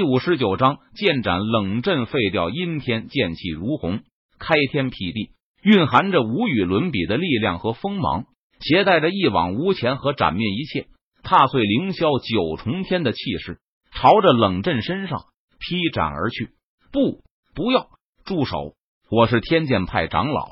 第五十九章剑斩冷震废掉阴天，剑气如虹，开天辟地，蕴含着无与伦比的力量和锋芒，携带着一往无前和斩灭一切、踏碎凌霄九重天的气势，朝着冷震身上劈斩而去。不，不要住手！我是天剑派长老，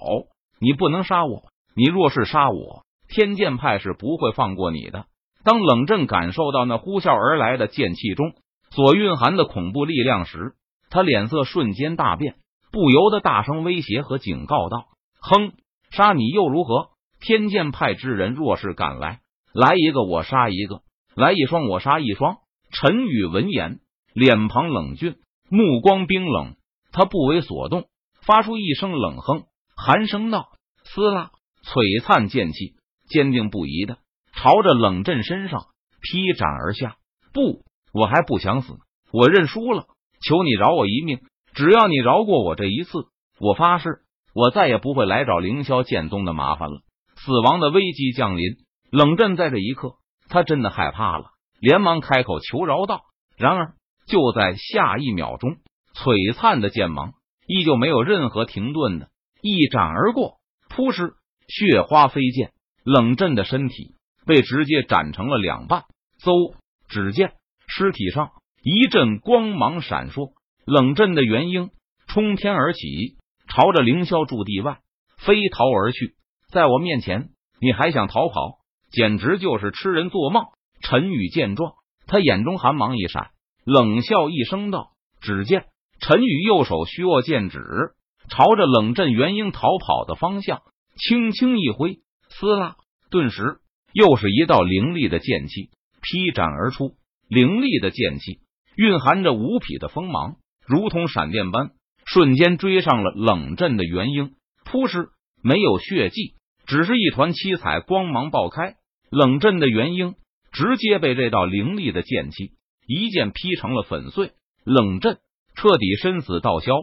你不能杀我。你若是杀我，天剑派是不会放过你的。当冷震感受到那呼啸而来的剑气中，所蕴含的恐怖力量时，他脸色瞬间大变，不由得大声威胁和警告道：“哼，杀你又如何？天剑派之人若是敢来，来一个我杀一个，来一双我杀一双。”陈宇闻言，脸庞冷峻，目光冰冷，他不为所动，发出一声冷哼，寒声道：“撕拉！”璀璨剑气，坚定不移的朝着冷震身上劈斩而下。不！我还不想死，我认输了，求你饶我一命。只要你饶过我这一次，我发誓，我再也不会来找凌霄剑宗的麻烦了。死亡的危机降临，冷震在这一刻，他真的害怕了，连忙开口求饶道。然而，就在下一秒钟，璀璨的剑芒依旧没有任何停顿的一斩而过，扑哧，血花飞溅，冷震的身体被直接斩成了两半。嗖，只见。尸体上一阵光芒闪烁，冷震的元婴冲天而起，朝着凌霄驻地外飞逃而去。在我面前，你还想逃跑？简直就是痴人做梦！陈宇见状，他眼中寒芒一闪，冷笑一声道：“只见陈宇右手虚握剑指，朝着冷震元婴逃跑的方向轻轻一挥，撕拉，顿时又是一道凌厉的剑气劈斩而出。”凌厉的剑气蕴含着无匹的锋芒，如同闪电般瞬间追上了冷阵的元婴。扑哧，没有血迹，只是一团七彩光芒爆开。冷阵的元婴直接被这道凌厉的剑气一剑劈成了粉碎。冷阵彻底身死道消，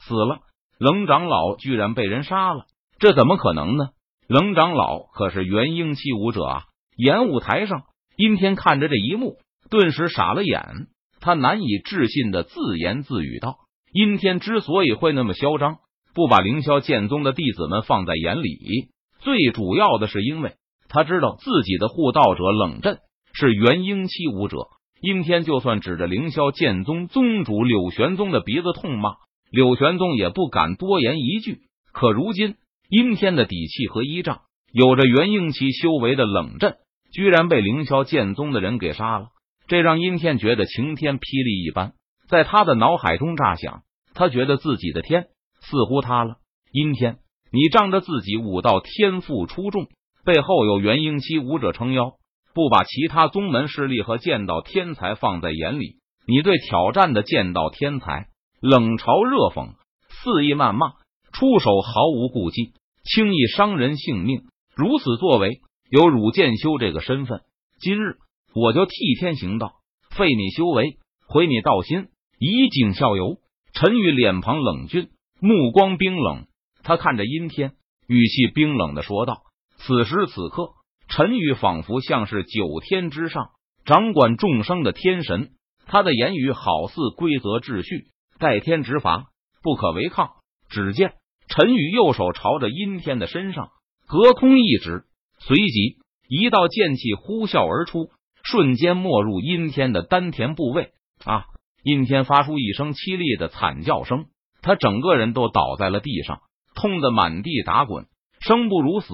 死了。冷长老居然被人杀了，这怎么可能呢？冷长老可是元婴期武者啊！演武台上，阴天看着这一幕。顿时傻了眼，他难以置信的自言自语道：“阴天之所以会那么嚣张，不把凌霄剑宗的弟子们放在眼里，最主要的是因为他知道自己的护道者冷震是元婴期武者。阴天就算指着凌霄剑宗宗主柳玄宗的鼻子痛骂，柳玄宗也不敢多言一句。可如今，阴天的底气和依仗，有着元婴期修为的冷震，居然被凌霄剑宗的人给杀了。”这让阴天觉得晴天霹雳一般，在他的脑海中炸响。他觉得自己的天似乎塌了。阴天，你仗着自己武道天赋出众，背后有元婴期武者撑腰，不把其他宗门势力和剑道天才放在眼里，你对挑战的剑道天才冷嘲热讽、肆意谩骂，出手毫无顾忌，轻易伤人性命。如此作为，有汝剑修这个身份，今日。我就替天行道，废你修为，毁你道心，以儆效尤。陈宇脸庞冷峻，目光冰冷，他看着阴天，语气冰冷的说道：“此时此刻，陈宇仿佛像是九天之上掌管众生的天神，他的言语好似规则秩序，代天执法，不可违抗。”只见陈宇右手朝着阴天的身上隔空一指，随即一道剑气呼啸而出。瞬间没入阴天的丹田部位啊！阴天发出一声凄厉的惨叫声，他整个人都倒在了地上，痛得满地打滚，生不如死，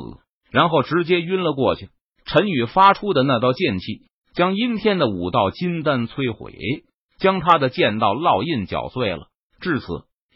然后直接晕了过去。陈宇发出的那道剑气，将阴天的五道金丹摧毁，将他的剑道烙印搅碎了。至此，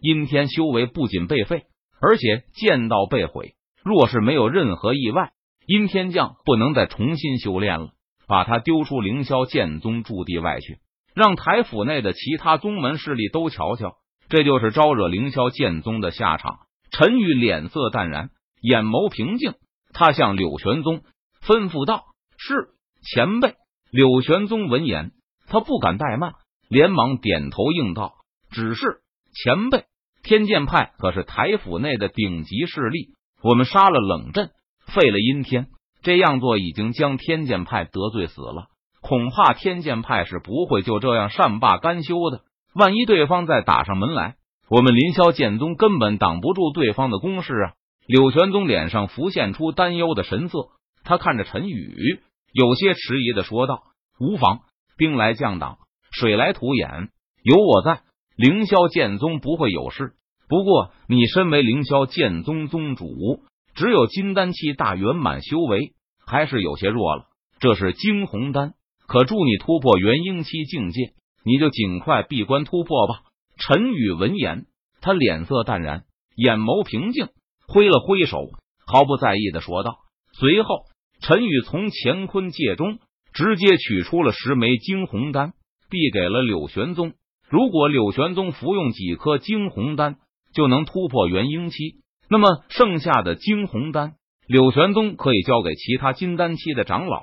阴天修为不仅被废，而且剑道被毁。若是没有任何意外，阴天将不能再重新修炼了。把他丢出凌霄剑宗驻地外去，让台府内的其他宗门势力都瞧瞧，这就是招惹凌霄剑宗的下场。陈宇脸色淡然，眼眸平静，他向柳玄宗吩咐道：“是前辈。”柳玄宗闻言，他不敢怠慢，连忙点头应道：“只是前辈，天剑派可是台府内的顶级势力，我们杀了冷震，废了阴天。”这样做已经将天剑派得罪死了，恐怕天剑派是不会就这样善罢甘休的。万一对方再打上门来，我们凌霄剑宗根本挡不住对方的攻势啊！柳玄宗脸上浮现出担忧的神色，他看着陈宇，有些迟疑的说道：“无妨，兵来将挡，水来土掩，有我在，凌霄剑宗不会有事。不过，你身为凌霄剑宗宗主，只有金丹期大圆满修为，还是有些弱了。这是惊鸿丹，可助你突破元婴期境界，你就尽快闭关突破吧。”陈宇闻言，他脸色淡然，眼眸平静。挥了挥手，毫不在意的说道。随后，陈宇从乾坤界中直接取出了十枚惊鸿丹，递给了柳玄宗。如果柳玄宗服用几颗惊鸿丹，就能突破元婴期。那么，剩下的惊鸿丹，柳玄宗可以交给其他金丹期的长老，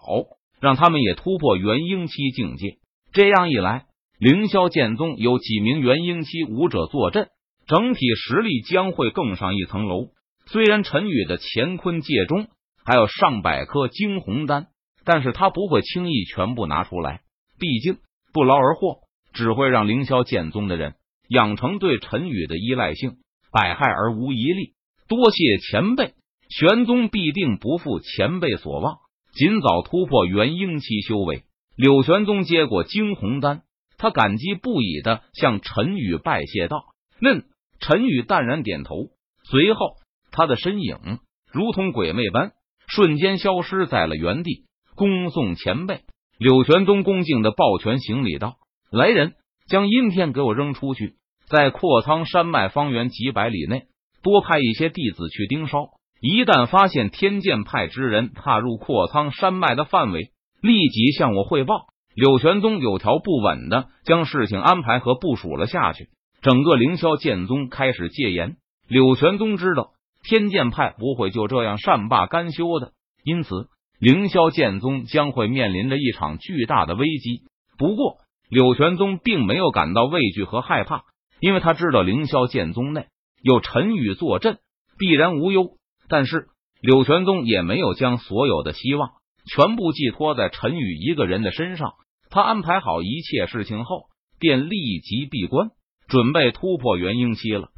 让他们也突破元婴期境界。这样一来，凌霄剑宗有几名元婴期武者坐镇，整体实力将会更上一层楼。虽然陈宇的乾坤界中还有上百颗惊鸿丹，但是他不会轻易全部拿出来，毕竟不劳而获只会让凌霄剑宗的人养成对陈宇的依赖性，百害而无一利。多谢前辈，玄宗必定不负前辈所望，尽早突破元婴期修为。柳玄宗接过惊鸿丹，他感激不已的向陈宇拜谢道：“嫩。”陈宇淡然点头，随后。他的身影如同鬼魅般瞬间消失在了原地。恭送前辈，柳玄宗恭敬的抱拳行礼道：“来人，将阴天给我扔出去，在阔苍山脉方圆几百里内多派一些弟子去盯梢。一旦发现天剑派之人踏入阔苍山脉的范围，立即向我汇报。”柳玄宗有条不紊的将事情安排和部署了下去。整个凌霄剑宗开始戒严。柳玄宗知道。天剑派不会就这样善罢甘休的，因此凌霄剑宗将会面临着一场巨大的危机。不过，柳玄宗并没有感到畏惧和害怕，因为他知道凌霄剑宗内有陈宇坐镇，必然无忧。但是，柳玄宗也没有将所有的希望全部寄托在陈宇一个人的身上。他安排好一切事情后，便立即闭关，准备突破元婴期了。